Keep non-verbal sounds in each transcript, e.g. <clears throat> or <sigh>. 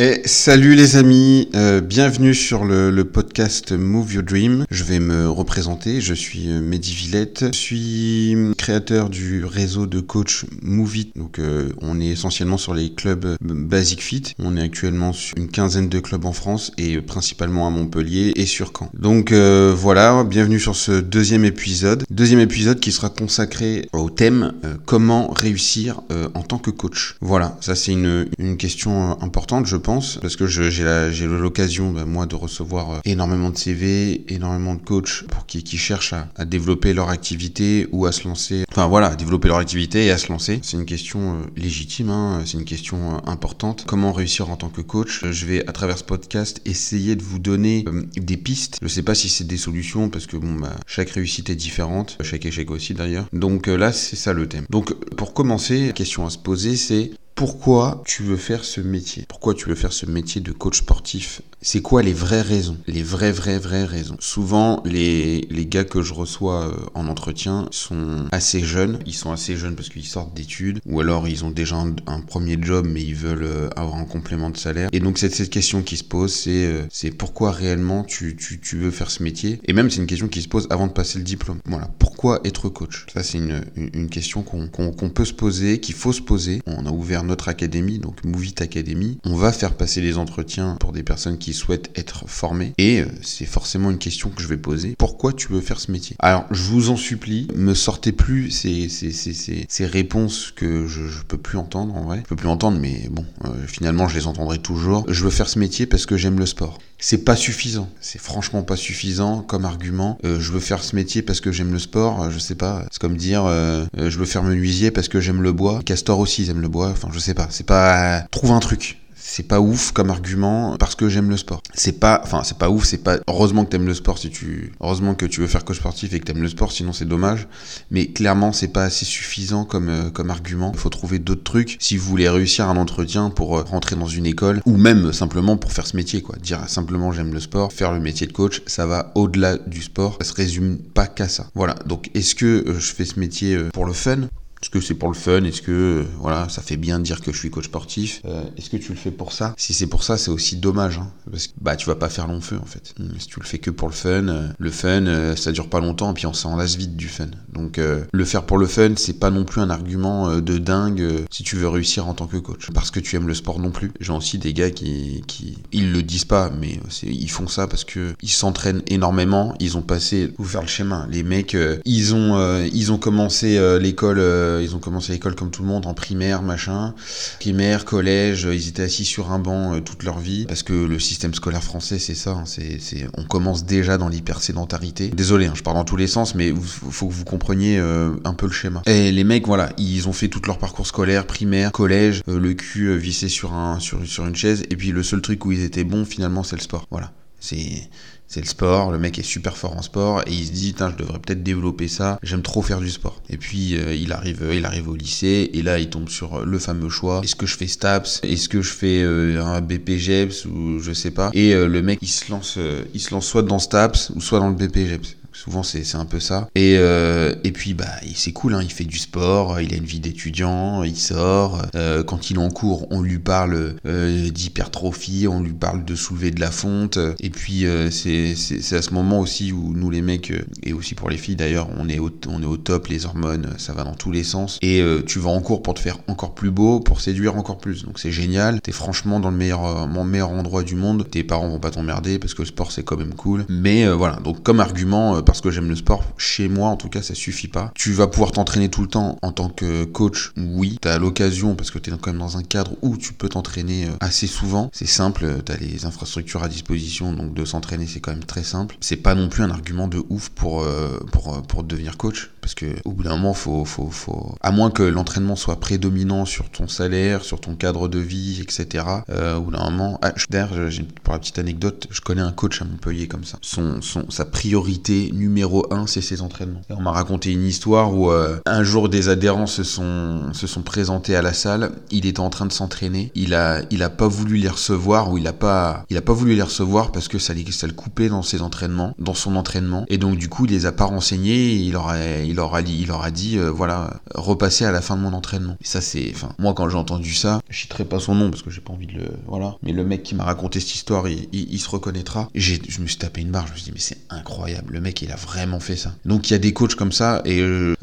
Et salut les amis, euh, bienvenue sur le, le, podcast Move Your Dream. Je vais me représenter, je suis euh, Mehdi Villette, je suis créateur du réseau de coach Move It. Donc euh, on est essentiellement sur les clubs euh, Basic Fit. On est actuellement sur une quinzaine de clubs en France et principalement à Montpellier et sur Caen. Donc euh, voilà, bienvenue sur ce deuxième épisode. Deuxième épisode qui sera consacré au thème comment réussir en tant que coach. Voilà, ça c'est une, une question importante je pense, parce que j'ai l'occasion, bah, moi, de recevoir euh, énormément de CV, énormément de coachs pour qui, cherchent à, développer leur activité ou à se lancer. Enfin voilà, développer leur activité et à se lancer. C'est une question euh, légitime, hein, c'est une question euh, importante. Comment réussir en tant que coach? Je vais, à travers ce podcast, essayer de vous donner des pistes. Je sais pas si c'est des solutions, parce que bon, bah, chaque réussite est différente, chaque échec aussi d'ailleurs. Donc là, c'est ça le thème. Donc pour commencer, la question à se poser, c'est pourquoi tu veux faire ce métier? Pourquoi tu veux faire ce métier de coach sportif? C'est quoi les vraies raisons? Les vraies, vraies, vraies raisons. Souvent, les, les gars que je reçois euh, en entretien sont assez jeunes. Ils sont assez jeunes parce qu'ils sortent d'études ou alors ils ont déjà un, premier job mais ils veulent euh, avoir un complément de salaire. Et donc, c'est cette question qui se pose, c'est euh, c'est pourquoi réellement tu, tu, tu veux faire ce métier? Et même, c'est une question qui se pose avant de passer le diplôme. Voilà. Pourquoi être coach? Ça, c'est une, une, question qu'on qu'on qu'on peut se poser, qu'il faut se poser. On a ouvert notre académie, donc Movit Academy. On va faire passer les entretiens pour des personnes qui souhaitent être formées. Et euh, c'est forcément une question que je vais poser. Pourquoi tu veux faire ce métier? Alors, je vous en supplie, me sortez plus ces, ces, ces, ces réponses que je, je peux plus entendre en vrai. Je peux plus entendre, mais bon, euh, finalement, je les entendrai toujours. Je veux faire ce métier parce que j'aime le sport c'est pas suffisant. C'est franchement pas suffisant comme argument. Euh, je veux faire ce métier parce que j'aime le sport. Je sais pas. C'est comme dire euh, je veux faire menuisier parce que j'aime le bois. Castor aussi ils aiment le bois. Enfin je sais pas. C'est pas trouve un truc c'est pas ouf comme argument parce que j'aime le sport. C'est pas, enfin c'est pas ouf, c'est pas. Heureusement que t'aimes le sport si tu, heureusement que tu veux faire coach sportif et que t'aimes le sport, sinon c'est dommage. Mais clairement c'est pas assez suffisant comme euh, comme argument. Il faut trouver d'autres trucs si vous voulez réussir un entretien pour euh, rentrer dans une école ou même simplement pour faire ce métier quoi. Dire simplement j'aime le sport, faire le métier de coach, ça va au-delà du sport. Ça se résume pas qu'à ça. Voilà. Donc est-ce que euh, je fais ce métier pour le fun? Est-ce que c'est pour le fun? Est-ce que euh, voilà, ça fait bien de dire que je suis coach sportif? Euh, Est-ce que tu le fais pour ça? Si c'est pour ça, c'est aussi dommage, hein, parce que bah tu vas pas faire long feu en fait. Si tu le fais que pour le fun, euh, le fun, ça dure pas longtemps, et puis on s'en lasse vite du fun. Donc le faire pour le fun, c'est pas non plus un argument de dingue si tu veux réussir en tant que coach, parce que tu aimes le sport non plus. J'ai aussi des gars qui, qui, ils le disent pas, mais ils font ça parce que ils s'entraînent énormément. Ils ont passé, vous faire le schéma. Les mecs, ils ont, ils ont commencé l'école ils ont commencé l'école comme tout le monde en primaire, machin. Primaire, collège, ils étaient assis sur un banc euh, toute leur vie. Parce que le système scolaire français, c'est ça. Hein, c'est, on commence déjà dans l'hypersédentarité. Désolé, hein, je parle dans tous les sens, mais faut que vous compreniez euh, un peu le schéma. Et les mecs, voilà, ils ont fait tout leur parcours scolaire, primaire, collège, euh, le cul euh, vissé sur, un, sur, sur une chaise. Et puis le seul truc où ils étaient bons, finalement, c'est le sport. Voilà. C'est c'est le sport, le mec est super fort en sport et il se dit je devrais peut-être développer ça, j'aime trop faire du sport. Et puis euh, il arrive euh, il arrive au lycée et là il tombe sur le fameux choix, est-ce que je fais STAPS, est-ce que je fais euh, un BPGEPS ou je sais pas. Et euh, le mec il se lance euh, il se lance soit dans STAPS ou soit dans le BPGEPS. Souvent c'est un peu ça. Et euh, et puis bah c'est cool hein, il fait du sport, il a une vie d'étudiant, il sort. Euh, quand il est en cours, on lui parle euh, d'hypertrophie, on lui parle de soulever de la fonte. Et puis c'est à ce moment aussi où nous les mecs et aussi pour les filles d'ailleurs, on est au on est au top, les hormones, ça va dans tous les sens. Et tu vas en cours pour te faire encore plus beau, pour séduire encore plus. Donc c'est génial. T'es franchement dans le meilleur meilleur endroit du monde. Tes parents vont pas t'emmerder parce que le sport c'est quand même cool. Mais voilà donc comme argument parce que j'aime le sport, chez moi en tout cas ça suffit pas. Tu vas pouvoir t'entraîner tout le temps en tant que coach, oui. T'as l'occasion parce que t'es quand même dans un cadre où tu peux t'entraîner assez souvent. C'est simple, t'as les infrastructures à disposition, donc de s'entraîner c'est quand même très simple. C'est pas non plus un argument de ouf pour euh, pour pour devenir coach parce que au bout d'un moment faut faut faut à moins que l'entraînement soit prédominant sur ton salaire, sur ton cadre de vie, etc. Euh, au bout d'un moment, ah, d'ailleurs pour la petite anecdote, je connais un coach à Montpellier comme ça. Son son sa priorité numéro un, c'est ses entraînements. On m'a raconté une histoire où euh, un jour des adhérents se sont, se sont présentés à la salle, il était en train de s'entraîner, il a, il a pas voulu les recevoir ou il a pas, il a pas voulu les recevoir parce que ça, ça le coupait dans ses entraînements, dans son entraînement. Et donc du coup, il les a pas renseignés, il leur a, il leur a il leur a dit, euh, voilà, repasser à la fin de mon entraînement. Ça c'est, enfin, moi quand j'ai entendu ça, je citerai pas son nom parce que j'ai pas envie de le, voilà. Mais le mec qui m'a raconté cette histoire, il, il, se reconnaîtra. J'ai, je me suis tapé une barre, je me suis dit mais c'est incroyable, le mec il a vraiment fait ça. Donc il y a des coachs comme ça et euh,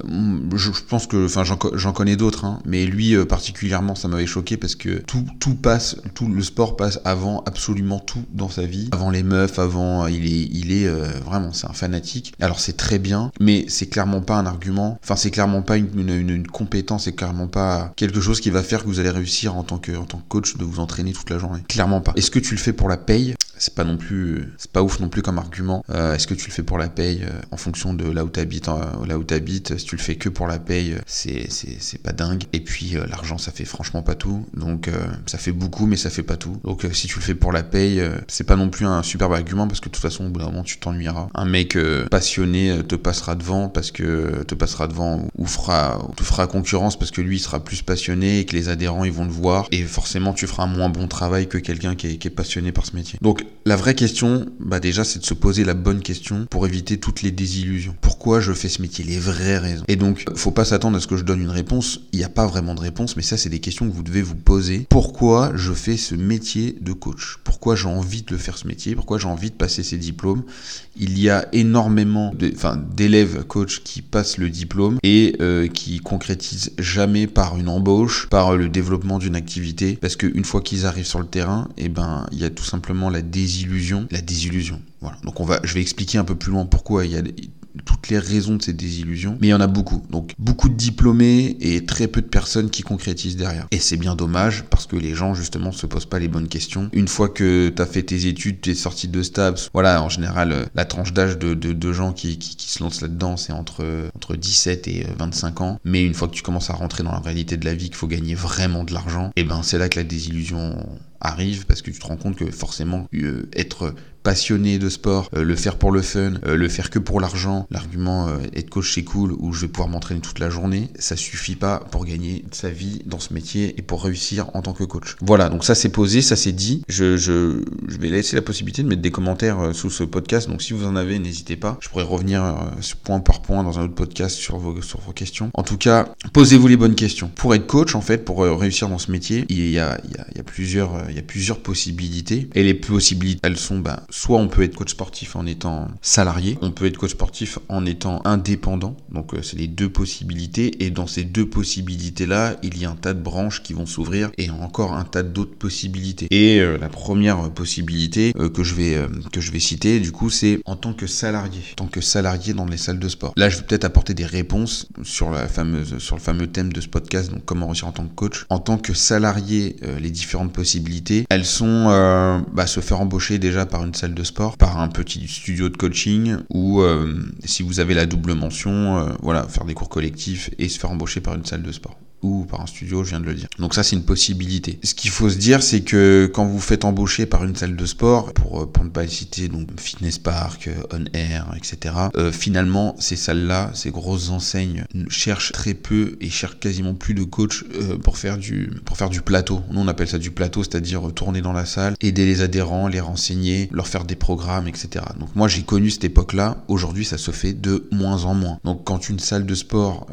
je, pense que, enfin j'en connais d'autres, hein, mais lui euh, particulièrement ça m'avait choqué parce que tout, tout passe, tout le sport passe avant absolument tout dans sa vie, avant les meufs, avant il est, il est vraiment c'est un fanatique. Alors c'est très bien, mais c'est clairement pas un argument. Enfin c'est clairement pas une compétence, c'est clairement pas quelque chose qui va faire que vous allez réussir en tant que, en tant que coach de vous entraîner toute la journée. Clairement pas. Est-ce que tu le fais pour la paye? C'est pas non plus c'est pas ouf non plus comme argument. Euh, est-ce que tu le fais pour la paye euh, en fonction de là où t'habites euh, là où t'habites? Si tu le fais que pour la paye c'est c'est pas dingue. Et puis l'argent ça fait franchement pas tout. Donc ça fait beaucoup mais ça fait pas tout. Donc si tu le fais pour la paye c'est pas non plus un superbe argument parce que de toute façon au bout d'un moment tu t'ennuieras. Un mec passionné te passera devant parce que te passera devant ou fera te fera concurrence parce que lui il sera plus passionné et que les adhérents ils vont le voir. Et forcément tu feras un moins bon travail que quelqu'un qui qui est passionné par ce métier. Donc la vraie question, bah déjà, c'est de se poser la bonne question pour éviter toutes les désillusions. Pourquoi je fais ce métier? Les vraies raisons. Et donc, faut pas s'attendre à ce que je donne une réponse. Il n'y a pas vraiment de réponse, mais ça, c'est des questions que vous devez vous poser. Pourquoi je fais ce métier de coach? Pourquoi j'ai envie de faire ce métier? Pourquoi j'ai envie de passer ces diplômes? Il y a énormément d'élèves coach qui passent le diplôme et euh, qui concrétisent jamais par une embauche, par le développement d'une activité, parce qu'une fois qu'ils arrivent sur le terrain, et eh ben, il y a tout simplement la désillusion, la désillusion. Voilà. Donc on va, je vais expliquer un peu plus loin pourquoi il y a toutes les raisons de ces désillusions, mais il y en a beaucoup. Donc beaucoup de diplômés et très peu de personnes qui concrétisent derrière. Et c'est bien dommage parce que les gens justement se posent pas les bonnes questions. Une fois que tu as fait tes études, tu es sorti de STABS, voilà, en général, euh, la tranche d'âge de, de, gens qui, qui, se lancent là-dedans, c'est entre, entre 17 et 25 ans. Mais une fois que tu commences à rentrer dans la réalité de la vie, qu'il faut gagner vraiment de l'argent, et eh ben c'est là que la désillusion arrive parce que tu te rends compte que forcément euh, être passionné de sport, euh, le faire pour le fun, euh, le faire que pour l'argent, l'argument euh, être coach c'est cool ou je vais pouvoir m'entraîner toute la journée, ça suffit pas pour gagner sa vie dans ce métier et pour réussir en tant que coach. Voilà, donc ça c'est posé, ça c'est dit. Je, je, je, vais laisser la possibilité de mettre des commentaires sous ce podcast, donc si vous en avez, n'hésitez pas. Je pourrais revenir point par point dans un autre podcast sur vos, sur vos questions. En tout cas, posez-vous les bonnes questions. Pour être coach, en fait, pour réussir dans ce métier, il y a, il y a, il y a plusieurs, il y a plusieurs possibilités. Et les possibilités, elles sont bah, soit on peut être coach sportif en étant salarié, on peut être coach sportif en étant indépendant. Donc euh, c'est les deux possibilités. Et dans ces deux possibilités-là, il y a un tas de branches qui vont s'ouvrir et encore un tas d'autres possibilités. Et euh, la première possibilité euh, que je vais que je vais citer, du coup, c'est en tant que salarié, en tant que salarié dans les salles de sport. Là, je vais peut-être apporter des réponses sur la fameuse sur le fameux thème de ce podcast, donc comment réussir en tant que coach. En tant que salarié, les différentes possibilités, elles sont bah, se faire embaucher déjà par une salle de sport, par un petit studio de coaching ou euh, si vous avez la double mention, euh, voilà, faire des cours collectifs et se faire embaucher par une salle de sport ou par un studio, je viens de le dire. Donc ça, c'est une possibilité. Ce qu'il faut se dire, c'est que quand vous faites embaucher par une salle de sport, pour, euh, ne pas citer donc Fitness Park, On Air, etc., euh, finalement, ces salles-là, ces grosses enseignes, cherchent très peu et cherchent quasiment plus de coachs euh, pour, faire du, pour faire du plateau. Nous, on appelle ça du plateau, c'est-à-dire tourner dans la salle, aider les adhérents, les renseigner, leur faire des programmes, etc. Donc moi, j'ai connu cette époque-là. Aujourd'hui, ça se fait de moins en moins. Donc quand une salle de sport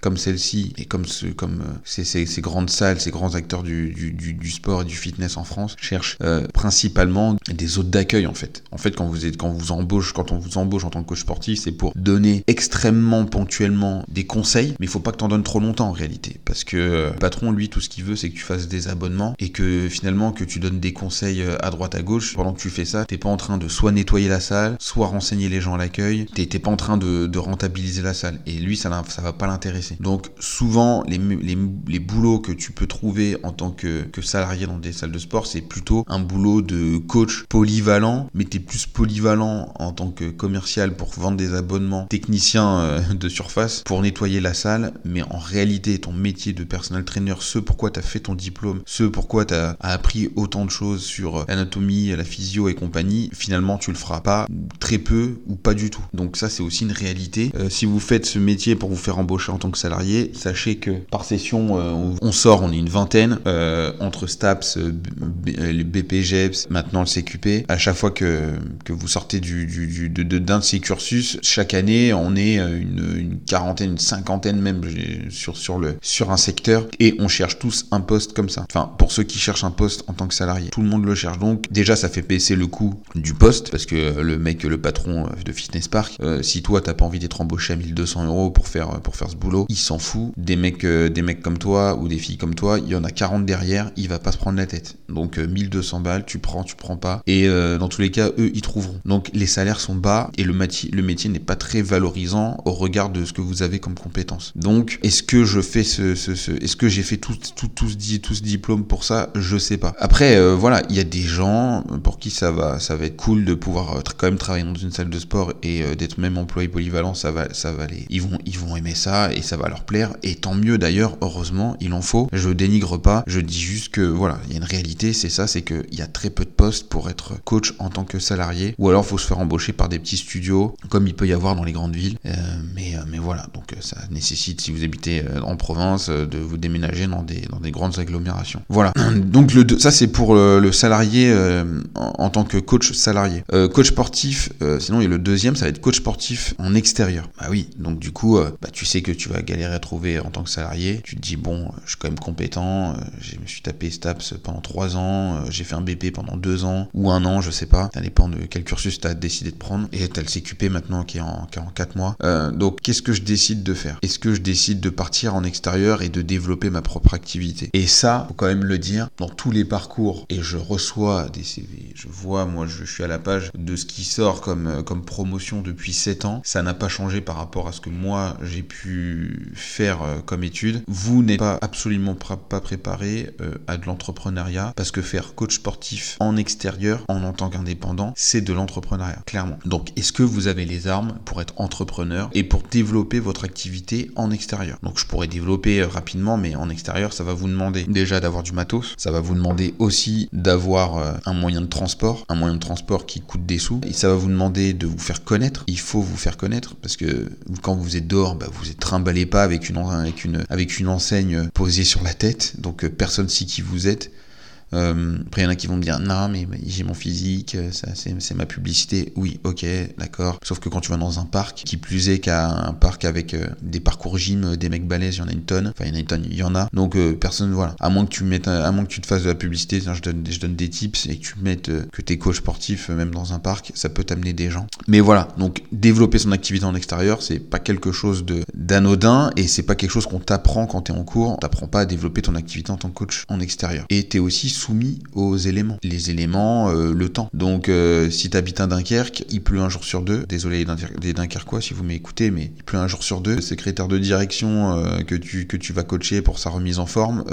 comme celle-ci et comme, euh, ces, grandes salles, ces grands acteurs du, sport et du fitness en France cherchent euh, principalement des hôtes d'accueil en fait. En fait, quand vous embauche, quand on vous embauche en tant que coach sportif, c'est pour donner extrêmement ponctuellement des conseils, mais il faut pas que t'en donnes trop longtemps en réalité, parce que euh, le patron lui tout ce qu'il veut c'est que tu fasses des abonnements et que finalement que tu donnes des conseils à droite à gauche. Pendant que tu fais ça, t'es pas en train de soit nettoyer la salle, soit renseigner les gens à l'accueil, t'es pas en train de, de rentabiliser la salle. Et lui ça, ça va pas l'intéresser Donc souvent, les, les, les, boulots que tu peux trouver en tant que, que salarié dans des salles de sport, c'est plutôt un boulot de coach polyvalent, mais tu es plus polyvalent en tant que commercial pour vendre des abonnements, technicien euh, de surface pour nettoyer la salle, mais en réalité, ton métier de personal trainer, ce pourquoi tu as fait ton diplôme, ce pourquoi tu as appris autant de choses sur l'anatomie, la physio et compagnie, finalement, tu le feras pas très peu ou pas du tout. Donc ça, c'est aussi une réalité. Euh, si vous faites ce métier pour vous faire embaucher en tant que salarié, sachez que par session, euh, on sort, on est une vingtaine, euh, entre STAPS, les BPGEPS, maintenant le CQP. À chaque fois que, que vous sortez du, de, d'un de, ces cursus, chaque année, on est une, une quarantaine, une cinquantaine même sur, sur, le, sur un secteur et on cherche tous un poste comme ça. Enfin, pour ceux qui cherchent un poste en tant que salarié, tout le monde le cherche. Donc déjà, ça fait baisser le coût du poste parce que le mec, le patron de Fitness Park, euh, si toi t'as pas envie d'être embauché à 1200 euros pour faire pour faire ce boulot, il s'en fout. Des mecs euh, des mecs comme toi ou des filles comme toi, il y en a 40 derrière, il va pas se prendre la tête. Donc 1200 euh, balles, tu prends, tu prends pas. Et dans tous les cas, eux, ils trouveront. Donc les salaires sont bas et le, le métier n'est pas très valorisant au regard de ce que vous avez comme compétences. Donc est-ce que je fais ce, ce, ce est-ce que j'ai fait tout tout tout ce, tout ce diplôme pour ça? Je sais pas. Après voilà, il y a des gens pour qui ça va ça va être cool de pouvoir quand même travailler dans une salle de sport et d'être même employé polyvalent, ça va, ça va les, ils vont, ils vont aimer ça et ça va leur plaire. Et tant mieux d'ailleurs, heureusement, il en faut. Je dénigre pas, je dis juste que voilà, il y a une réalité, c'est ça, c'est qu'il y a très peu de postes pour être coach en tant que salarié, ou alors faut se faire embaucher par des petits studios, comme il peut y avoir dans les grandes villes. Euh, mais, euh, mais voilà, donc euh, ça nécessite, si vous habitez en province, de vous déménager dans des, dans des grandes agglomérations. Voilà. <clears throat> Donc le, ça c'est pour le, salarié en, tant que coach salarié. coach sportif, sinon a le deuxième, ça va être coach sportif en extérieur. Bah oui, donc du coup, bah, tu sais que tu vas galérer à trouver en tant que salarié. Tu te dis, bon, je suis quand même compétent, euh, je me suis tapé STAPS pendant 3 ans, euh, j'ai fait un BP pendant 2 ans, ou un an, je sais pas. Ça dépend de quel cursus tu as décidé de prendre. Et tu as le CQP maintenant qui est en, qui est en 4 mois. donc, qu'est-ce que je décide de faire? Est-ce que je décide de partir en extérieur et de développer ma propre activité? Et ça, faut quand même le dire, dans tous les parcours, et je reçois des CV, je vois, moi, je, je suis à la page de ce qui sort comme, comme promotion depuis 7 ans, ça n'a pas changé par rapport à ce que moi j'ai pu faire euh, comme étude. Vous n'êtes pas absolument pas préparé euh, à de l'entrepreneuriat parce que faire coach sportif en extérieur, en, tant qu'indépendant, c'est de l'entrepreneuriat, clairement. Donc, est-ce que vous avez les armes pour être entrepreneur et pour développer votre activité en extérieur? Donc, je pourrais développer euh, rapidement, mais en extérieur, ça va vous demander déjà d'avoir du matos, ça va vous demander aussi d'avoir un moyen de transport, un moyen de transport qui coûte des sous, et ça va vous demander de vous faire connaître. Il faut vous faire connaître parce que quand vous êtes dehors, bah, vous êtes trimballé pas avec une, avec une, avec une enseigne posée sur la tête, donc euh, personne sait qui vous êtes. Euh, après, il y en a qui vont me dire non, mais j'ai mon physique, euh, c'est ma publicité. Oui, ok, d'accord. Sauf que quand tu vas dans un parc, qui plus est qu'à un parc avec euh, des parcours gym, des mecs balèzes, il y en a une tonne. Enfin, il y en a une tonne, il y en a. Donc personne, voilà. À moins que tu mettes, à moins que tu te fasses de la publicité, je donne, je donne des tips et que tu mettes que t'es coach sportif même dans un parc, ça peut t'amener des gens. Mais voilà, donc développer son activité en extérieur, c'est pas quelque chose d'anodin et c'est pas quelque chose qu'on t'apprend quand t'es en cours. On t'apprend pas à développer ton activité en tant que coach en extérieur. Et t'es aussi soumis aux éléments. Les éléments, euh, le temps. Donc euh, si tu habites à Dunkerque, il pleut un jour sur deux. Désolé des Dunkerquois si vous m'écoutez, mais il pleut un jour sur deux. Le secrétaire de direction euh, que, tu, que tu vas coacher pour sa remise en forme,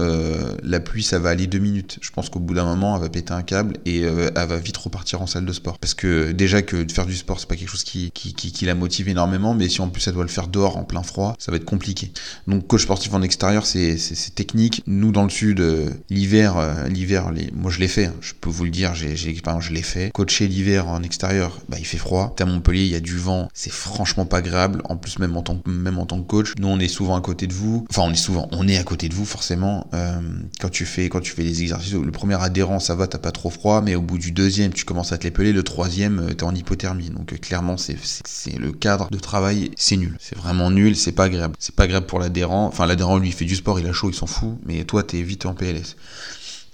la pluie ça va aller deux minutes. Je pense qu'au bout d'un moment, elle va péter un câble et elle va vite repartir en salle de sport. Parce que déjà que de faire du sport, c'est pas quelque chose qui, qui, qui, qui la motive énormément, mais si en plus elle doit le faire dehors en plein froid, ça va être compliqué. Donc coach sportif en extérieur, c'est technique. Nous dans le sud, l'hiver, l'hiver, moi je l'ai fait, hein. je peux vous le dire, j'ai je l'ai fait. Coacher l'hiver en extérieur, bah il fait froid. À Montpellier, il y a du vent, c'est franchement pas agréable. En plus même en tant même en tant que coach, nous on est souvent à côté de vous. Enfin on est souvent, on est à côté de vous forcément. Euh, quand tu fais quand tu fais des exercices, le premier adhérent ça va, t'as pas trop froid, mais au bout du deuxième tu commences à te l'épeler, le troisième euh, t'es en hypothermie. Donc euh, clairement c'est c'est le cadre de travail, c'est nul. C'est vraiment nul, c'est pas agréable. C'est pas agréable pour l'adhérent. Enfin l'adhérent lui fait du sport, il a chaud, il s'en fout, mais toi t'es vite en PLS.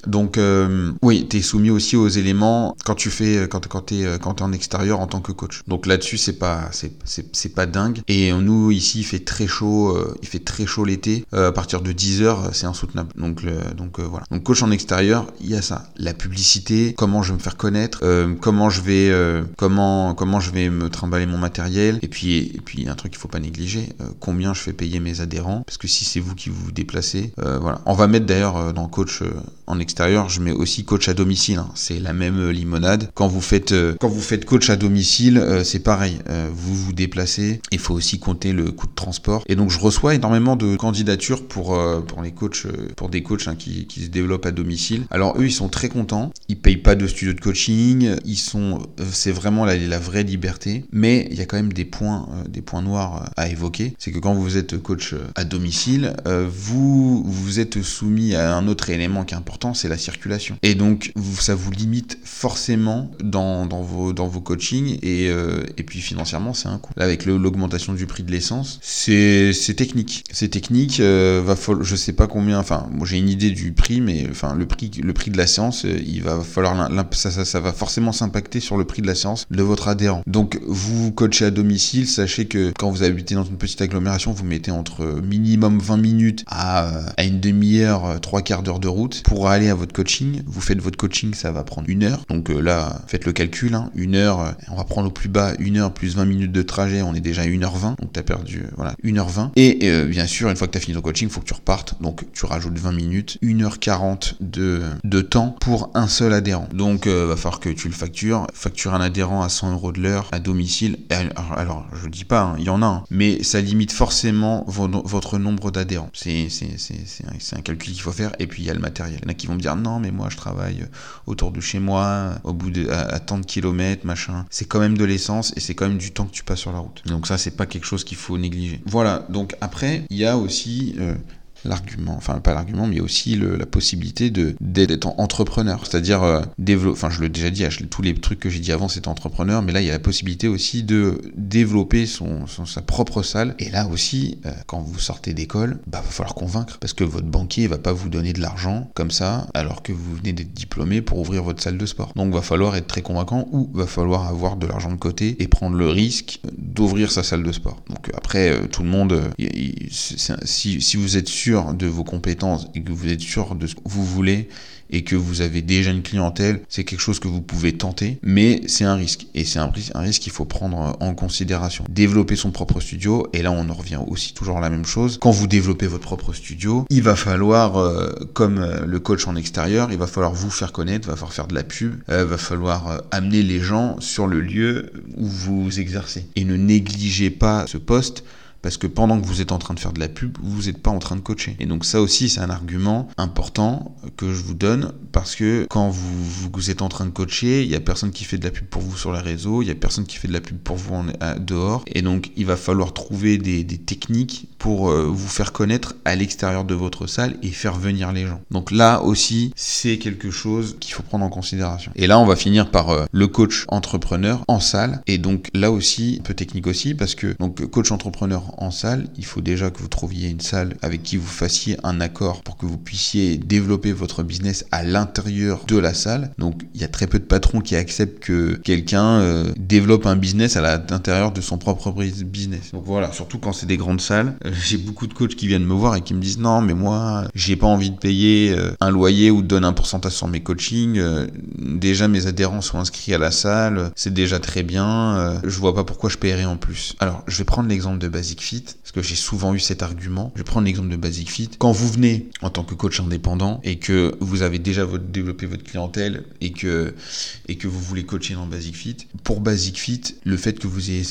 Donc euh, oui, tu es soumis aussi aux éléments quand tu fais quand quand tu es quand es en extérieur en tant que coach. Donc là-dessus, c'est pas c'est c'est pas dingue et nous ici il fait très chaud, il fait très chaud l'été à partir de 10 heures, c'est insoutenable. Donc donc voilà. Donc coach en extérieur, il y a ça, la publicité, comment je vais me faire connaître, comment je vais comment comment je vais me trimballer mon matériel et puis et puis un truc qu'il faut pas négliger, combien je fais payer mes adhérents parce que si c'est vous qui vous déplacez, voilà. On va mettre d'ailleurs dans coach en extérieur, je mets aussi coach à domicile. Hein. C'est la même euh, limonade. Quand vous faites euh, quand vous faites coach à domicile, euh, c'est pareil. vous vous déplacez. Il faut aussi compter le coût de transport. Et donc je reçois énormément de candidatures pour pour les coachs, pour des coachs hein, qui, qui se développent à domicile. Alors eux, ils sont très contents. Ils payent pas de studio de coaching. Ils sont, c'est vraiment la, la vraie liberté. Mais il y a quand même des points, des points noirs à évoquer. C'est que quand vous êtes coach à domicile, vous vous êtes soumis à un autre élément qui est important c'est la circulation. Et donc, ça vous limite forcément dans, vos, dans vos coachings et, euh, et puis financièrement, c'est un coût. Là, avec l'augmentation du prix de l'essence, c'est technique. C'est technique, euh, va je sais pas combien, enfin, j'ai une idée du prix, mais enfin, le prix, le prix de la séance, euh, il va falloir, ça, ça, va forcément s'impacter sur le prix de la séance de votre adhérent. Donc, vous coachez à domicile, sachez que quand vous habitez dans une petite agglomération, vous mettez entre minimum 20 minutes à, à une demi-heure, trois quarts d'heure de route pour aller votre coaching. Vous faites votre coaching, ça va prendre une heure. Donc euh, là, faites le calcul. Hein. Une heure, euh, on va prendre au plus bas, une heure plus 20 minutes de trajet, on est déjà à 1h20. Donc tu as perdu, euh, voilà, 1h20. Et bien sûr, une fois que tu as fini ton coaching, il faut que tu repartes. Donc tu rajoutes 20 minutes, 1h40 de, de temps pour un seul adhérent. Donc va falloir que tu le factures. Facture un adhérent à 100 euros de l'heure à domicile. Alors, je dis pas, hein, il y en a, un, mais ça limite forcément votre nombre d'adhérents. C'est un, un calcul qu'il faut faire. Et puis il y a le matériel. Il y en a qui vont dire non, mais moi je travaille autour de chez moi, au bout de à, tant de kilomètres, machin. C'est quand même de l'essence et c'est quand même du temps que tu passes sur la route. Donc ça, c'est pas quelque chose qu'il faut négliger. Voilà. Donc après, il y a aussi euh, l'argument, enfin pas l'argument, mais aussi la possibilité de d'être entrepreneur, c'est-à-dire euh, développer, enfin je l'ai déjà dit, tous les trucs que j'ai dit avant c'était entrepreneur, mais là il y a la possibilité aussi de développer son, sa propre salle. Et là aussi, euh, quand vous sortez d'école, bah va falloir convaincre, parce que votre banquier va pas vous donner de l'argent comme ça, alors que vous venez d'être diplômé pour ouvrir votre salle de sport. Donc va falloir être très convaincant ou va falloir avoir de l'argent de côté et prendre le risque d'ouvrir sa salle de sport. Donc après euh, tout le monde, si, si vous êtes sûr de vos compétences et que vous êtes sûr de ce que vous voulez et que vous avez déjà une clientèle, c'est quelque chose que vous pouvez tenter, mais c'est un risque. Et c'est un, risque qu'il faut prendre en considération. Développer son propre studio, et là on en revient aussi toujours à la même chose. Quand vous développez votre propre studio, il va falloir, euh, comme euh, le coach en extérieur, il va falloir vous faire connaître, va falloir faire de la pub, euh, va falloir amener les gens sur le lieu où vous exercez. Et ne négligez pas ce poste parce que pendant que vous êtes en train de faire de la pub, vous n'êtes pas en train de coacher. Et donc ça aussi, c'est un argument important que je vous donne parce que quand vous, êtes en train de coacher, il y a personne qui fait de la pub pour vous sur les réseaux, il y a personne qui fait de la pub pour vous en, dehors. Et donc il va falloir trouver des, des techniques pour euh, vous faire connaître à l'extérieur de votre salle et faire venir les gens. Donc là aussi, c'est quelque chose qu'il faut prendre en considération. Et là, on va finir par euh, le coach entrepreneur en salle. Et donc là aussi, un peu technique aussi, parce que donc coach entrepreneur en salle, il faut déjà que vous trouviez une salle avec qui vous fassiez un accord pour que vous puissiez développer votre business à l'intérieur de la salle. Donc il y a très peu de patrons qui acceptent que quelqu'un euh, développe un business à l'intérieur de son propre business. Donc voilà, surtout quand c'est des grandes salles. Euh, j'ai beaucoup de coachs qui viennent me voir et qui me disent non mais moi j'ai pas envie de payer euh, un loyer ou de donner un pourcentage sur mes coachings. déjà mes adhérents sont inscrits à la salle, c'est déjà très bien. je vois pas pourquoi je paierais en plus. Alors je vais prendre l'exemple de Basic Fit, parce que j'ai souvent eu cet argument. Je prendre l'exemple de Basic Fit. Quand vous venez en tant que coach indépendant et que vous avez déjà développé votre clientèle et que, vous voulez coacher dans Basic Fit, pour Basic Fit, le fait que vous ayez,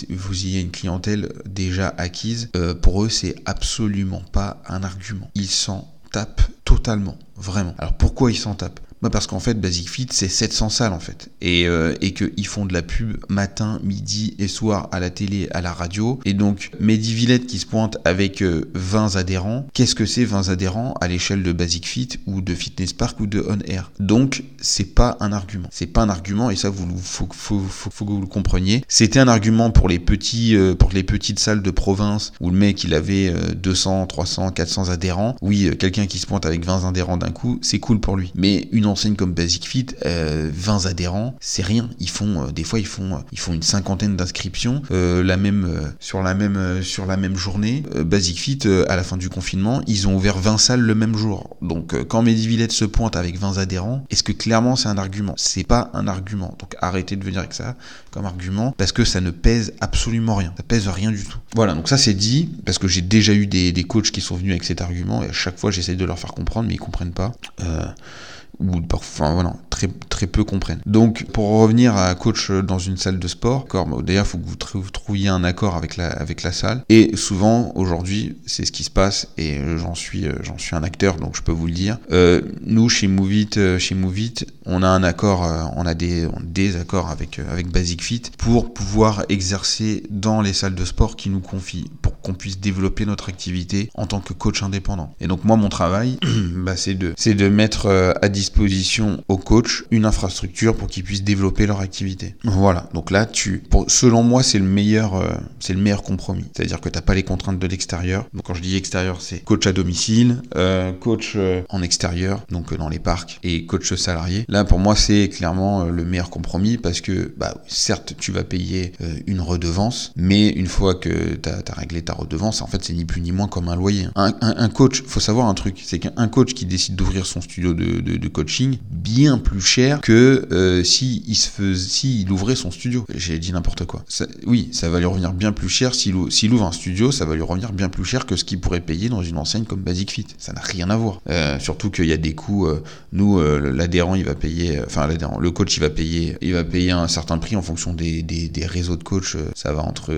ayez une clientèle déjà acquise, euh, pour eux, c'est absolument pas un argument. Ils s'en tapent totalement, vraiment. Alors pourquoi ils s'en tapent? Bah parce qu'en fait, Basic Fit, c'est 700 salles en fait. Et, euh, et qu'ils font de la pub matin, midi et soir à la télé, à la radio. Et donc, Mehdi Villette qui se pointe avec 20 adhérents, qu'est-ce que c'est 20 adhérents à l'échelle de Basic Fit ou de Fitness Park ou de On Air? Donc, c'est pas un argument. C'est pas un argument et ça, vous faut, faut, faut, que vous le compreniez. C'était un argument pour les petits, pour les petites salles de province où le mec il avait 200, 300, 400 adhérents. Oui, quelqu'un qui se pointe avec 20 adhérents d'un coup, c'est cool pour lui. Mais enseigne comme Basic Fit, 20 euh, adhérents, c'est rien. Ils font euh, des fois ils font euh, ils font une cinquantaine d'inscriptions la même sur la même sur la même journée. Basic Fit à la fin du confinement, ils ont ouvert 20 salles le même jour. Donc quand Medivillette se pointe avec 20 adhérents, est-ce que clairement c'est un argument? C'est pas un argument. Donc arrêtez de venir avec ça comme argument parce que ça ne pèse absolument rien. Ça pèse rien du tout. Voilà, donc ça c'est dit parce que j'ai déjà eu des, des coachs qui sont venus avec cet argument et à chaque fois j'essaie de leur faire comprendre mais ils comprennent pas. Euh, ou enfin voilà, très, très peu comprennent. Donc pour revenir à coach dans une salle de sport, d'ailleurs il faut que vous, trouviez un accord avec la, avec la salle. Et souvent aujourd'hui c'est ce qui se passe et j'en suis, euh, suis un acteur donc je peux vous le dire. Euh, nous chez Movit, euh, chez Movit, on a un accord, on a des, des accords avec, avec Basic Fit pour pouvoir exercer dans les salles de sport qui nous confient, pour qu'on puisse développer notre activité en tant que coach indépendant. Et donc moi mon travail, <clears throat> bah, c'est de, de mettre à disposition disposition au coach une infrastructure pour qu'ils puissent développer leur activité. Voilà. Donc là, tu, pour, selon moi, c'est le meilleur, euh, c'est le meilleur compromis. C'est-à-dire que t'as pas les contraintes de l'extérieur. Donc quand je dis extérieur, c'est coach à domicile, euh, coach euh, en extérieur, donc dans les parcs, et coach salarié. Là, pour moi, c'est clairement le meilleur compromis parce que, bah, certes, tu vas payer une redevance, mais une fois que tu as, réglé ta redevance, en fait, c'est ni plus ni moins comme un loyer. Un, un, coach, faut savoir un truc, c'est qu'un coach qui décide d'ouvrir son studio de coaching bien plus cher que euh, si il se si il ouvrait son studio. J'ai dit n'importe quoi. oui, ça va lui revenir bien plus cher s'il ouvre un studio, ça va lui revenir bien plus cher que ce qu'il pourrait payer dans une enseigne comme Basic Fit. Ça n'a rien à voir. Euh, surtout qu'il y a des coûts. Euh, nous, l'adhérent, il va payer, enfin le coach, il va payer, il va payer un certain prix en fonction des, réseaux de coach. ça va entre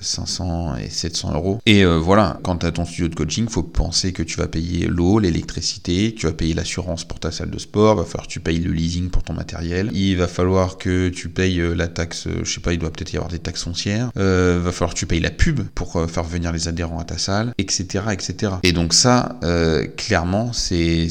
500 et 700 euros. Et voilà, quand tu ton studio de coaching, faut penser que tu vas payer l'eau, l'électricité, tu vas payer l'assurance pour ta salle de sport, va falloir que tu payes le leasing pour ton matériel, il va falloir que tu payes euh, la taxe, euh, je sais pas, il doit peut-être y avoir des taxes foncières, euh, va falloir que tu payes la pub pour faire venir les adhérents à ta salle, etc. etc. Et donc ça, clairement, c'est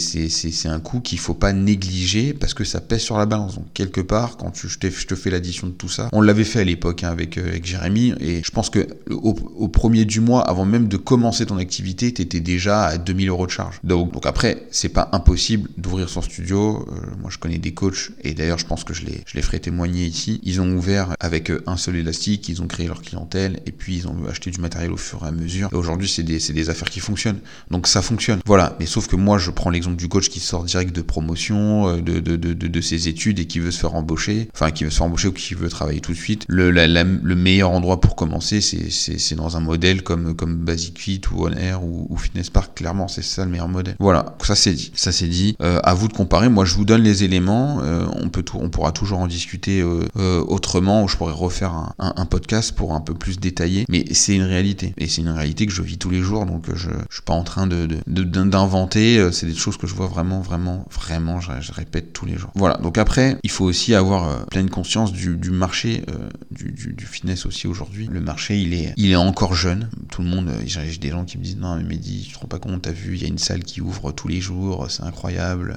un coût qu'il faut pas négliger parce que ça pèse sur la balance. Donc quelque part, quand tu, je, je te fais l'addition de tout ça, on l'avait fait à l'époque hein, avec, avec Jérémy, et je pense que au, au, premier du mois, avant même de commencer ton activité, tu étais déjà à 2000 euros de charge. Donc, donc après, c'est pas impossible d'ouvrir son studio. Euh, moi, je connais des coachs, et d'ailleurs, je pense que je les, je les ferai témoigner ici. Ils ont ouvert avec euh, un seul élastique, ils ont créé leur clientèle, et puis ils ont acheté du matériel au fur et à mesure. Aujourd'hui, c'est des, des affaires qui fonctionnent. Donc ça fonctionne. Voilà. Mais sauf que moi, je prends l'exemple du coach qui sort direct de promotion, euh, de, de, de, de, ses études et qui veut se faire embaucher, enfin, qui veut se faire embaucher ou qui veut travailler tout de suite. Le, le meilleur endroit pour commencer, c'est dans un modèle comme, comme Basic Fit ou On Air ou, Fitness Park. Clairement, c'est ça le meilleur modèle. Voilà. Ça, c'est dit. Ça, c'est dit. À vous de comparer. Moi, je vous donne les éléments. Euh, on peut, on pourra toujours en discuter euh, euh, autrement, ou je pourrais refaire un, podcast pour un peu plus détailler. Mais c'est une réalité, et c'est une réalité que je vis tous les jours. Donc, je, je suis pas en train de d'inventer. De, c'est des choses que je vois vraiment, vraiment, vraiment. Je, répète tous les jours. Voilà. Donc après, il faut aussi avoir pleine conscience du, marché du, du, fitness aussi aujourd'hui. Le marché, il est, il est encore jeune. Tout le monde, j'ai des gens qui me disent non mais Mehdi, tu te rends pas compte, t'as vu, il y a une salle qui ouvre tous les jours, c'est incroyable.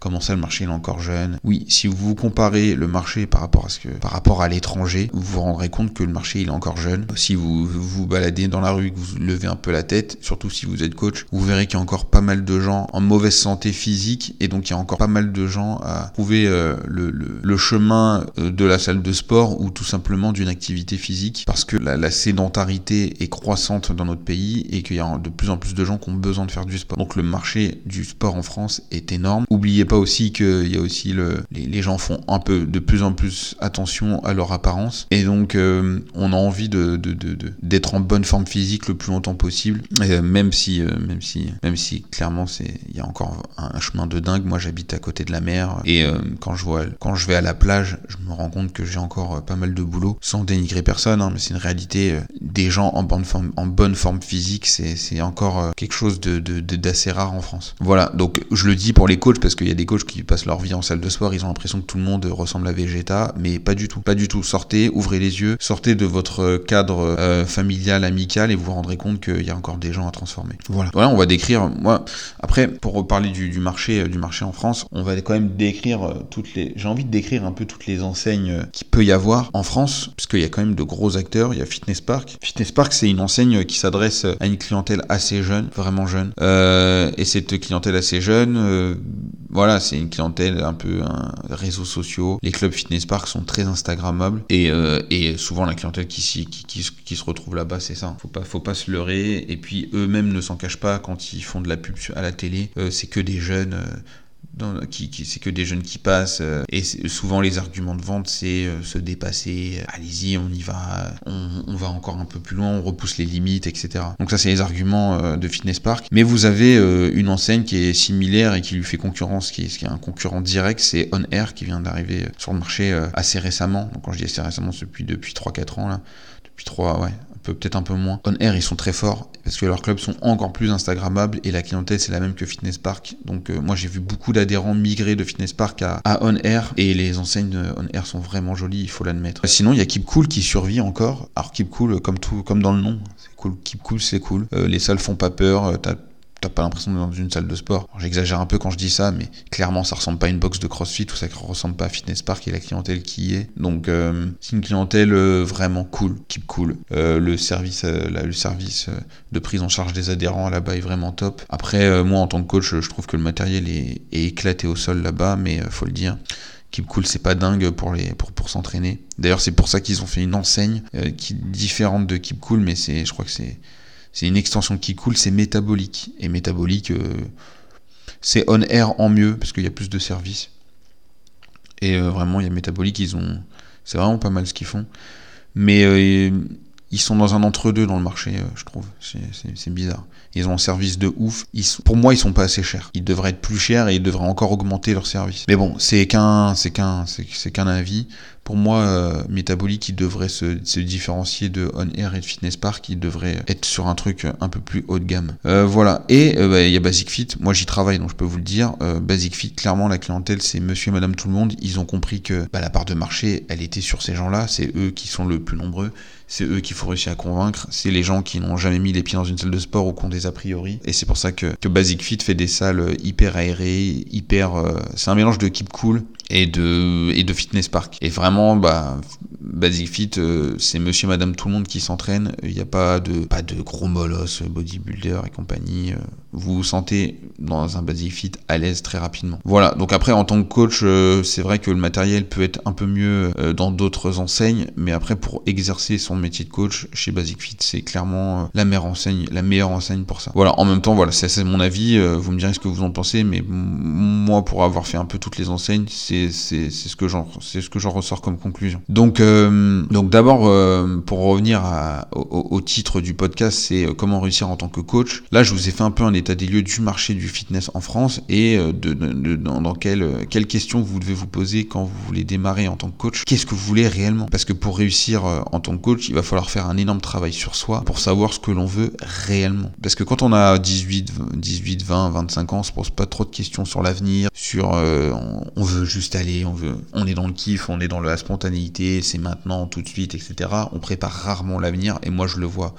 Comment ça, le marché est encore jeune? Oui, si vous comparez le marché par rapport à ce que, par rapport à l'étranger, vous vous rendrez compte que le marché il est encore jeune. Si vous vous baladez dans la rue, que vous levez un peu la tête, surtout si vous êtes coach, vous verrez qu'il y a encore pas mal de gens en mauvaise santé physique et donc il y a encore pas mal de gens à trouver euh, le, le, le, chemin euh, de la salle de sport ou tout simplement d'une activité physique parce que la, la, sédentarité est croissante dans notre pays et qu'il y a de plus en plus de gens qui ont besoin de faire du sport. Donc le marché du sport en France est énorme. Oubliez pas aussi qu'il y a aussi le, les, gens font un peu de plus en plus attention à leur apparence et donc euh, on a envie de, d'être en bonne forme physique le plus longtemps possible, euh, même si euh, même si même si clairement c'est il y a encore un, chemin de dingue. Moi j'habite à côté de la mer et quand je vois quand je vais à la plage, je me rends compte que j'ai encore pas mal de boulot, sans dénigrer personne, hein, mais c'est une réalité. des gens en bonne forme en bonne forme physique, c'est, c'est encore quelque chose de, d'assez rare en France. Voilà, donc je le dis pour les coachs parce qu'il y a des coachs qui passent leur vie en salle de sport, ils ont l'impression que tout le monde ressemble à Vegeta, mais pas du tout. Pas du tout. Sortez, ouvrez les yeux, sortez de votre cadre euh, familial, amical, et vous vous rendrez compte qu'il y a encore des gens à transformer. Voilà. Voilà, on va décrire. Moi, après, pour reparler du, marché, du marché en France, on va quand même décrire toutes les. J'ai envie de décrire un peu toutes les enseignes qui peut y avoir en France, parce qu'il y a quand même de gros acteurs. Il y a Fitness Park. Fitness Park, c'est une enseigne qui s'adresse à une clientèle assez jeune, vraiment jeune. Euh, et cette clientèle assez jeune, euh, voilà, c'est une clientèle un peu un, réseaux sociaux. Les clubs Fitness Park sont très instagrammables et, euh, et souvent la clientèle qui, se retrouve là-bas, c'est ça. Faut pas, faut pas se leurrer. Et puis eux-mêmes ne s'en cachent pas quand ils font de la pub à la télé. c'est que des jeunes qui, c'est que des jeunes qui passent euh, et souvent les arguments de vente c'est euh, se dépasser allez-y on y va on, va encore un peu plus loin on repousse les limites etc donc ça c'est les arguments euh, de Fitness Park. Mais vous avez une enseigne qui est similaire et qui lui fait concurrence qui est, qui est un concurrent direct c'est On Air qui vient d'arriver sur le marché assez récemment. Donc quand je dis assez récemment c'est depuis depuis 3-4 ans là. Depuis 3 ouais peut-être un peu moins. On Air, ils sont très forts parce que leurs clubs sont encore plus instagrammables et la clientèle c'est la même que Fitness Park. Donc euh, moi j'ai vu beaucoup d'adhérents migrer de Fitness Park à, On Air et les enseignes On Air sont vraiment jolies, il faut l'admettre. Sinon il y a Keep Cool qui survit encore. Alors Keep Cool comme tout, comme dans le nom, c'est cool. Keep Cool c'est cool. Euh, les salles font pas peur. Euh, t'as pas l'impression d'être dans une salle de sport. J'exagère un peu quand je dis ça, mais clairement ça ressemble pas à une box de CrossFit ou ça ressemble pas à Fitness Park et la clientèle qui y est. Donc euh, c'est une clientèle euh, vraiment cool, keep cool. Euh, le service, de prise en charge des adhérents là-bas est vraiment top. Après, moi en tant que coach, je trouve que le matériel est, éclaté au sol là-bas, mais faut le dire. Keep Cool, c'est pas dingue pour s'entraîner. D'ailleurs, c'est pour ça qu'ils ont fait une enseigne qui est différente de Keep Cool, mais c'est, je crois que c'est c'est une extension qui coule, c'est métabolique. Et métabolique, euh, c'est on air en mieux, parce qu'il y a plus de services. Et euh, vraiment, il y a métabolique, ils ont. C'est vraiment pas mal ce qu'ils font. Mais euh, ils sont dans un entre-deux dans le marché, je trouve. C'est bizarre. Ils ont un service de ouf. Pour moi, ils sont pas assez chers. Ils devraient être plus chers et ils devraient encore augmenter leur service. Mais bon, c'est qu'un, c'est qu'un avis pour moi, euh, Metabolic, il devrait se, se, différencier de On Air et de Fitness Park. Il devrait être sur un truc un peu plus haut de gamme. Euh, voilà. Et euh, bah, il y a Basic Fit. Moi, j'y travaille, donc je peux vous le dire. Euh, Basic Fit, clairement, la clientèle, c'est monsieur et madame tout le monde. Ils ont compris que bah, la part de marché, elle était sur ces gens-là. C'est eux qui sont le plus nombreux. C'est eux qu'il faut réussir à convaincre. C'est les gens qui n'ont jamais mis les pieds dans une salle de sport ou qui ont des a priori. Et c'est pour ça que, Basic Fit fait des salles hyper aérées, hyper. c'est un mélange de keep cool et de, et de fitness park. Et vraiment, bah, Basic Fit, euh, c'est monsieur madame tout le monde qui s'entraîne. Il n'y a pas de, pas de gros molosses, bodybuilder et compagnie. Euh, vous vous sentez dans un Basic Fit à l'aise très rapidement. Voilà. Donc après, en tant que coach, euh, c'est vrai que le matériel peut être un peu mieux dans d'autres enseignes. Mais après, pour exercer son métier de coach chez Basic Fit, c'est clairement la meilleure enseigne, la meilleure enseigne pour ça. Voilà. En même temps, voilà, c'est mon avis. vous me direz ce que vous en pensez. Mais moi, pour avoir fait un peu toutes les enseignes, c'est c'est ce que j'en c'est ce que j'en ressors comme conclusion. Donc euh, donc d'abord euh, pour revenir au, titre du podcast, c'est euh, comment réussir en tant que coach. Là, je vous ai fait un peu un état des lieux du marché du fitness en France et de, dans, quelles quelles questions vous devez vous poser quand vous voulez démarrer en tant que coach. Qu'est-ce que vous voulez réellement? Parce que pour réussir en tant que coach, il va falloir faire un énorme travail sur soi pour savoir ce que l'on veut réellement. Parce que quand on a 18 18 20 25 ans, on se pose pas trop de questions sur l'avenir, sur on veut juste aller, on veut, on est dans le kiff, on est dans la spontanéité, c'est maintenant, tout de suite, etc. On prépare rarement l'avenir, et moi je le vois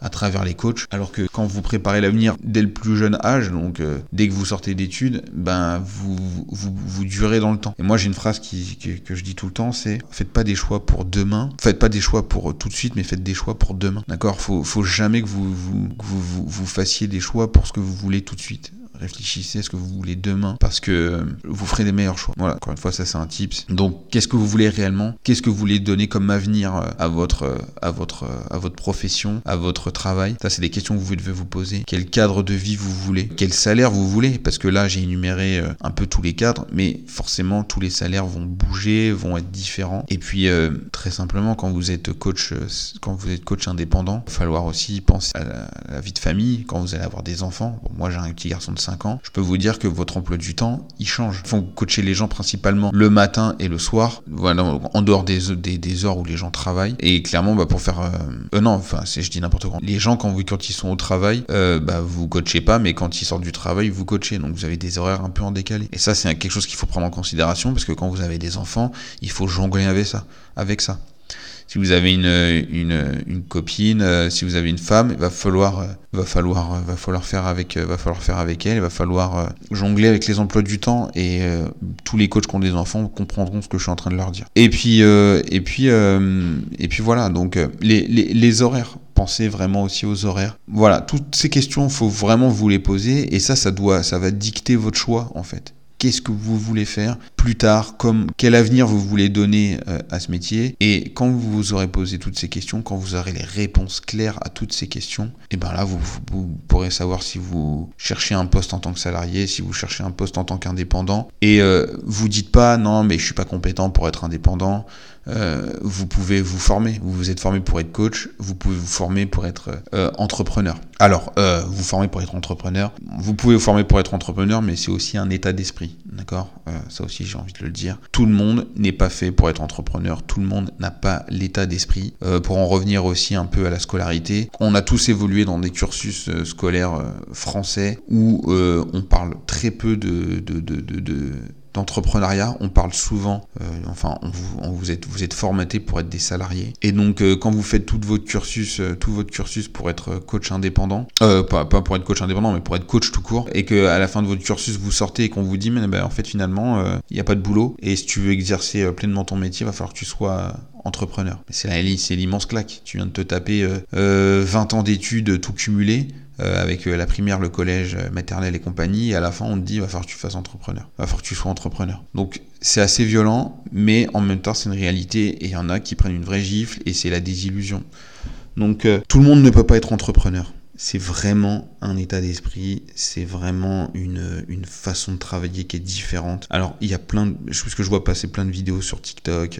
à travers les coachs. Alors que quand vous préparez l'avenir dès le plus jeune âge, donc euh, dès que vous sortez d'études, ben vous, vous, vous, durez dans le temps. Et moi j'ai une phrase qui, que je dis tout le temps, c'est faites pas des choix pour demain, faites pas des choix pour tout de suite, mais faites des choix pour demain. D'accord? Faut, faut jamais que vous, vous, vous, vous fassiez des choix pour ce que vous voulez tout de suite réfléchissez à ce que vous voulez demain parce que vous ferez des meilleurs choix. Voilà, encore une fois, ça c'est un tips. Donc, qu'est-ce que vous voulez réellement? Qu'est-ce que vous voulez donner comme avenir euh, à votre, euh, à votre, euh, à votre profession, à votre travail? Ça, c'est des questions que vous devez vous poser. Quel cadre de vie vous voulez? Quel salaire vous voulez? Parce que là, j'ai énuméré un peu tous les cadres, mais forcément, tous les salaires vont bouger, vont être différents. Et puis, très simplement, quand vous êtes coach, quand vous êtes coach indépendant, il va falloir aussi penser à la, vie de famille, quand vous allez avoir des enfants. Moi, j'ai un petit garçon de 5 ans, je peux vous dire que votre emploi du temps, il change. Il faut coacher les gens principalement le matin et le soir, voilà, en dehors des, heures où les gens travaillent. Et clairement, bah, pour faire... Euh, euh non, enfin, je dis n'importe quoi. Les gens, quand, vous, quand ils sont au travail, euh, bah, vous coachez pas, mais quand ils sortent du travail, vous coachez. Donc vous avez des horaires un peu en décalé. Et ça, c'est quelque chose qu'il faut prendre en considération, parce que quand vous avez des enfants, il faut jongler avec ça. Avec ça si vous avez une, une, copine, euh, si vous avez une femme, il va falloir, euh, va falloir, euh, va falloir faire avec, va falloir faire avec elle, il va falloir jongler avec les emplois du temps et tous les coachs qui ont des enfants comprendront ce que je suis en train de leur dire. Et puis, et puis, et puis voilà. Donc les, les, horaires pensez vraiment aussi aux horaires. Voilà, toutes ces questions, faut vraiment vous les poser et ça, ça doit, ça va dicter votre choix en fait qu'est-ce que vous voulez faire? Plus tard, comme quel avenir vous voulez donner euh, à ce métier. Et quand vous vous aurez posé toutes ces questions, quand vous aurez les réponses claires à toutes ces questions, et eh ben là vous, pourrez savoir si vous cherchez un poste en tant que salarié, si vous cherchez un poste en tant qu'indépendant. Et euh, vous dites pas non mais je suis pas compétent pour être indépendant. Euh, vous pouvez vous former. Vous vous êtes formé pour être coach, vous pouvez vous former pour être euh, entrepreneur. Alors, vous formez pour être entrepreneur. Vous pouvez vous former pour être entrepreneur, mais c'est aussi un état d'esprit, d'accord? Ça aussi, j'ai envie de le dire. Tout le monde n'est pas fait pour être entrepreneur. Tout le monde n'a pas l'état d'esprit. pour en revenir aussi un peu à la scolarité, on a tous évolué dans des cursus scolaires français où on parle très peu de d'entrepreneuriat, on parle souvent, euh, enfin, on vous, êtes, vous êtes formaté pour être des salariés. Et donc, euh, quand vous faites tout votre cursus, euh, tout votre cursus pour être coach indépendant, pas, pas, pour être coach indépendant, mais pour être coach tout court, et que à la fin de votre cursus, vous sortez et qu'on vous dit, mais ben, en fait, finalement, il n'y a pas de boulot, et si tu veux exercer pleinement ton métier, il va falloir que tu sois entrepreneur. C'est l'immense claque. Tu viens de te taper 20 ans d'études tout cumulé euh, avec euh, la primaire, le collège, euh, maternelle et compagnie, et à la fin on te dit va falloir que tu fasses entrepreneur, va falloir que tu sois entrepreneur. Donc c'est assez violent, mais en même temps c'est une réalité, et il y en a qui prennent une vraie gifle, et c'est la désillusion. Donc tout le monde ne peut pas être entrepreneur. C'est vraiment un état d'esprit, c'est vraiment une, une, façon de travailler qui est différente. Alors il y a plein de... Parce que je vois passer plein de vidéos sur TikTok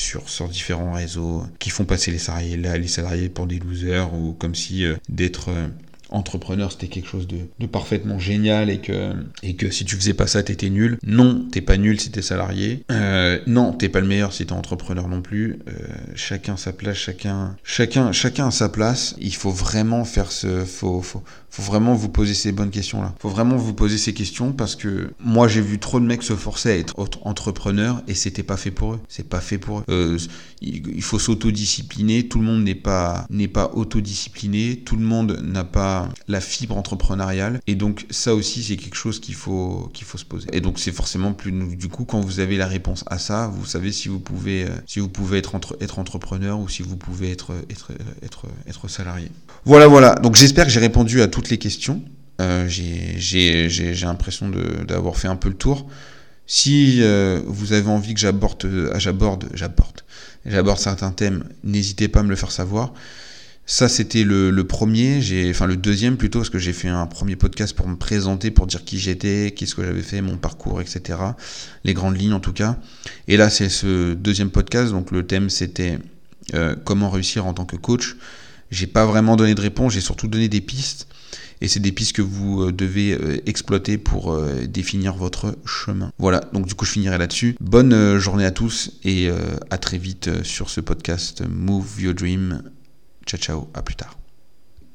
sur, sur différents réseaux qui font passer les salariés, les salariés pour des losers ou comme si euh, d'être euh, entrepreneur c'était quelque chose de, parfaitement génial et que, et que si tu faisais pas ça t'étais nul. Non, t'es pas nul si t'es salarié. Euh, non, t'es pas le meilleur si t'es entrepreneur non plus. Euh, chacun sa place, chacun, chacun, chacun a sa place. Il faut vraiment faire ce, faut, faut, faut vraiment vous poser ces bonnes questions là. Faut vraiment vous poser ces questions parce que moi j'ai vu trop de mecs se forcer à être entrepreneur et c'était pas fait pour eux. C'est pas fait pour eux. Euh, il faut s'autodiscipliner. Tout le monde n'est pas n'est pas autodiscipliné. Tout le monde n'a pas la fibre entrepreneuriale. Et donc ça aussi c'est quelque chose qu'il faut qu'il faut se poser. Et donc c'est forcément plus du coup quand vous avez la réponse à ça, vous savez si vous pouvez euh, si vous pouvez être entre, être entrepreneur ou si vous pouvez être être être être salarié. Voilà voilà. Donc j'espère que j'ai répondu à tout toutes les questions. Euh, j'ai l'impression d'avoir fait un peu le tour. Si euh, vous avez envie que j'aborde, j'aborde, j'aborde certains thèmes, n'hésitez pas à me le faire savoir. Ça, c'était le, premier, enfin le deuxième plutôt, parce que j'ai fait un premier podcast pour me présenter, pour dire qui j'étais, qu'est-ce que j'avais fait, mon parcours, etc. Les grandes lignes en tout cas. Et là, c'est ce deuxième podcast, donc le thème c'était euh, comment réussir en tant que coach. J'ai pas vraiment donné de réponse, j'ai surtout donné des pistes. Et c'est des pistes que vous euh, devez euh, exploiter pour définir votre chemin. Voilà, donc du coup je finirai là-dessus. Bonne journée à tous et à très vite sur ce podcast Move Your Dream. Ciao ciao, à plus tard.